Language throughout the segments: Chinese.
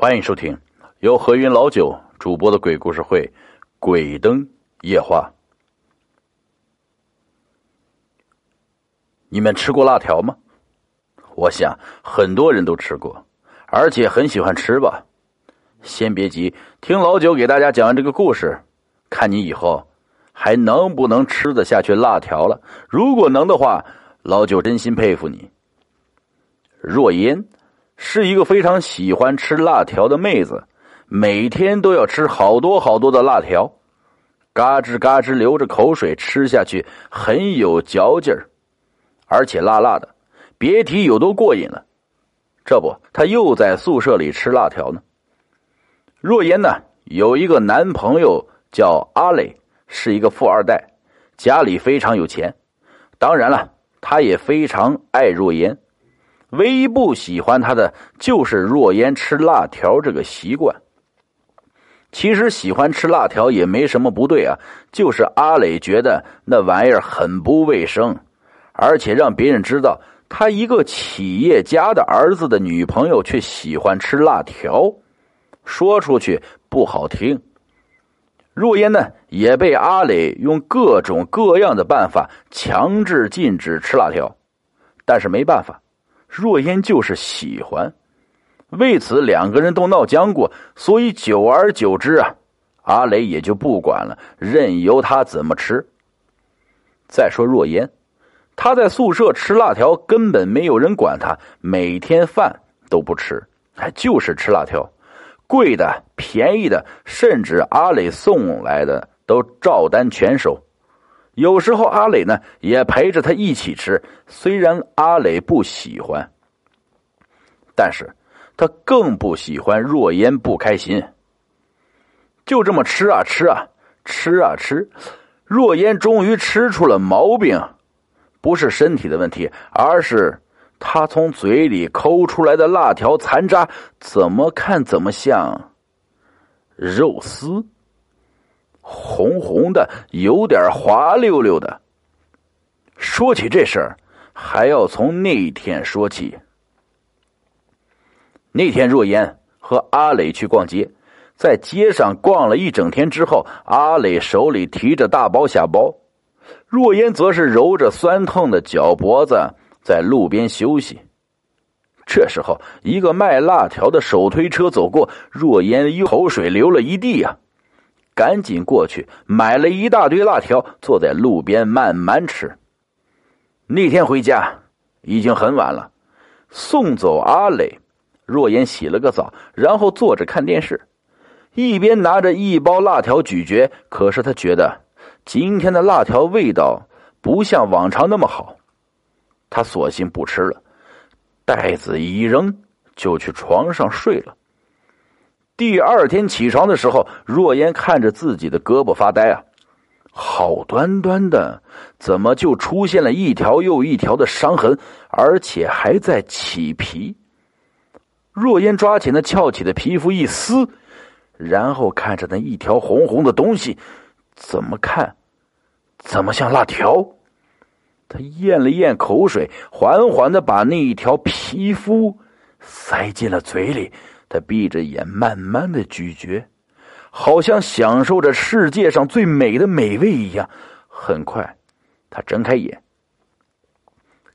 欢迎收听由何云老九主播的鬼故事会《鬼灯夜话》。你们吃过辣条吗？我想很多人都吃过，而且很喜欢吃吧。先别急，听老九给大家讲完这个故事，看你以后还能不能吃得下去辣条了。如果能的话，老九真心佩服你。若烟。是一个非常喜欢吃辣条的妹子，每天都要吃好多好多的辣条，嘎吱嘎吱流着口水吃下去，很有嚼劲儿，而且辣辣的，别提有多过瘾了。这不，她又在宿舍里吃辣条呢。若烟呢，有一个男朋友叫阿磊，是一个富二代，家里非常有钱。当然了，他也非常爱若烟。唯一不喜欢他的就是若烟吃辣条这个习惯。其实喜欢吃辣条也没什么不对啊，就是阿磊觉得那玩意儿很不卫生，而且让别人知道他一个企业家的儿子的女朋友却喜欢吃辣条，说出去不好听。若烟呢也被阿磊用各种各样的办法强制禁止吃辣条，但是没办法。若烟就是喜欢，为此两个人都闹僵过，所以久而久之啊，阿磊也就不管了，任由他怎么吃。再说若烟，他在宿舍吃辣条，根本没有人管他，每天饭都不吃，还就是吃辣条，贵的、便宜的，甚至阿磊送来的都照单全收。有时候阿磊呢也陪着他一起吃，虽然阿磊不喜欢，但是他更不喜欢若烟不开心。就这么吃啊吃啊吃啊吃，若烟终于吃出了毛病，不是身体的问题，而是他从嘴里抠出来的辣条残渣，怎么看怎么像肉丝。红红的，有点滑溜溜的。说起这事儿，还要从那天说起。那天，若烟和阿磊去逛街，在街上逛了一整天之后，阿磊手里提着大包小包，若烟则是揉着酸痛的脚脖子在路边休息。这时候，一个卖辣条的手推车走过，若烟口水流了一地呀。赶紧过去买了一大堆辣条，坐在路边慢慢吃。那天回家已经很晚了，送走阿磊，若烟洗了个澡，然后坐着看电视，一边拿着一包辣条咀嚼。可是他觉得今天的辣条味道不像往常那么好，他索性不吃了，袋子一扔就去床上睡了。第二天起床的时候，若烟看着自己的胳膊发呆啊，好端端的，怎么就出现了一条又一条的伤痕，而且还在起皮？若烟抓起那翘起的皮肤一撕，然后看着那一条红红的东西，怎么看，怎么像辣条？他咽了咽口水，缓缓的把那一条皮肤塞进了嘴里。他闭着眼，慢慢的咀嚼，好像享受着世界上最美的美味一样。很快，他睁开眼，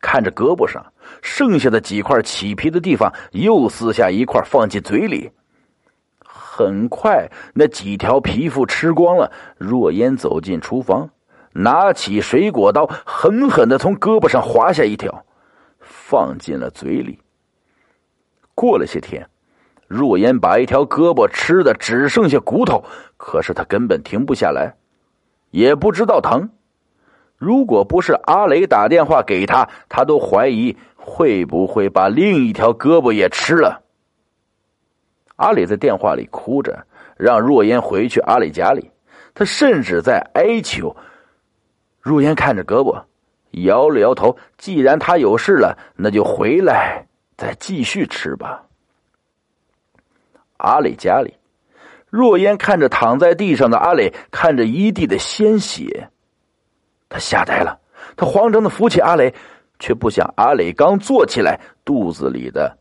看着胳膊上剩下的几块起皮的地方，又撕下一块放进嘴里。很快，那几条皮肤吃光了。若烟走进厨房，拿起水果刀，狠狠的从胳膊上划下一条，放进了嘴里。过了些天。若烟把一条胳膊吃的只剩下骨头，可是他根本停不下来，也不知道疼。如果不是阿雷打电话给他，他都怀疑会不会把另一条胳膊也吃了。阿磊在电话里哭着，让若烟回去阿磊家里，他甚至在哀求。若烟看着胳膊，摇了摇头。既然他有事了，那就回来再继续吃吧。阿磊家里，若烟看着躺在地上的阿磊，看着一地的鲜血，他吓呆了。他慌张的扶起阿磊，却不想阿磊刚坐起来，肚子里的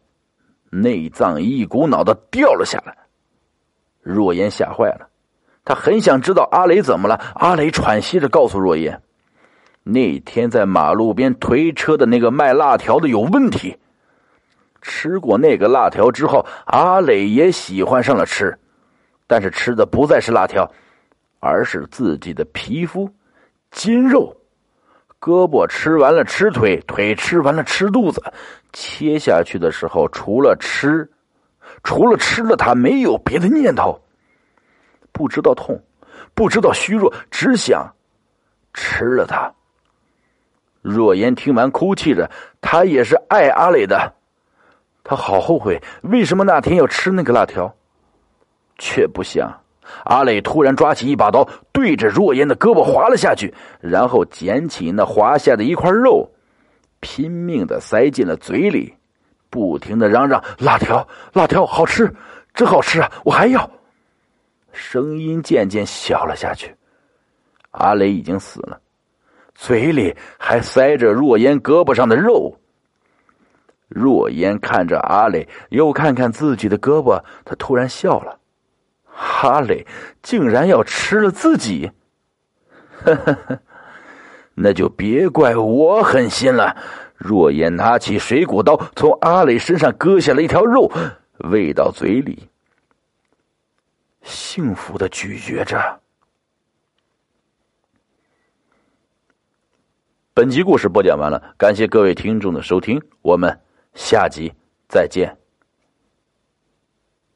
内脏一股脑的掉了下来。若烟吓坏了，他很想知道阿雷怎么了。阿雷喘息着告诉若烟，那天在马路边推车的那个卖辣条的有问题。吃过那个辣条之后，阿磊也喜欢上了吃，但是吃的不再是辣条，而是自己的皮肤、筋肉。胳膊吃完了吃腿，腿吃完了吃肚子。切下去的时候，除了吃，除了吃了，他没有别的念头。不知道痛，不知道虚弱，只想吃了它。若言听完，哭泣着，他也是爱阿磊的。他好后悔，为什么那天要吃那个辣条？却不想。阿磊突然抓起一把刀，对着若烟的胳膊划了下去，然后捡起那划下的一块肉，拼命的塞进了嘴里，不停的嚷嚷：“辣条，辣条，好吃，真好吃啊！我还要。”声音渐渐小了下去。阿磊已经死了，嘴里还塞着若烟胳膊上的肉。若烟看着阿磊，又看看自己的胳膊，他突然笑了。哈雷竟然要吃了自己，呵呵呵，那就别怪我狠心了。若言拿起水果刀，从阿磊身上割下了一条肉，喂到嘴里，幸福的咀嚼着。本集故事播讲完了，感谢各位听众的收听，我们下集再见。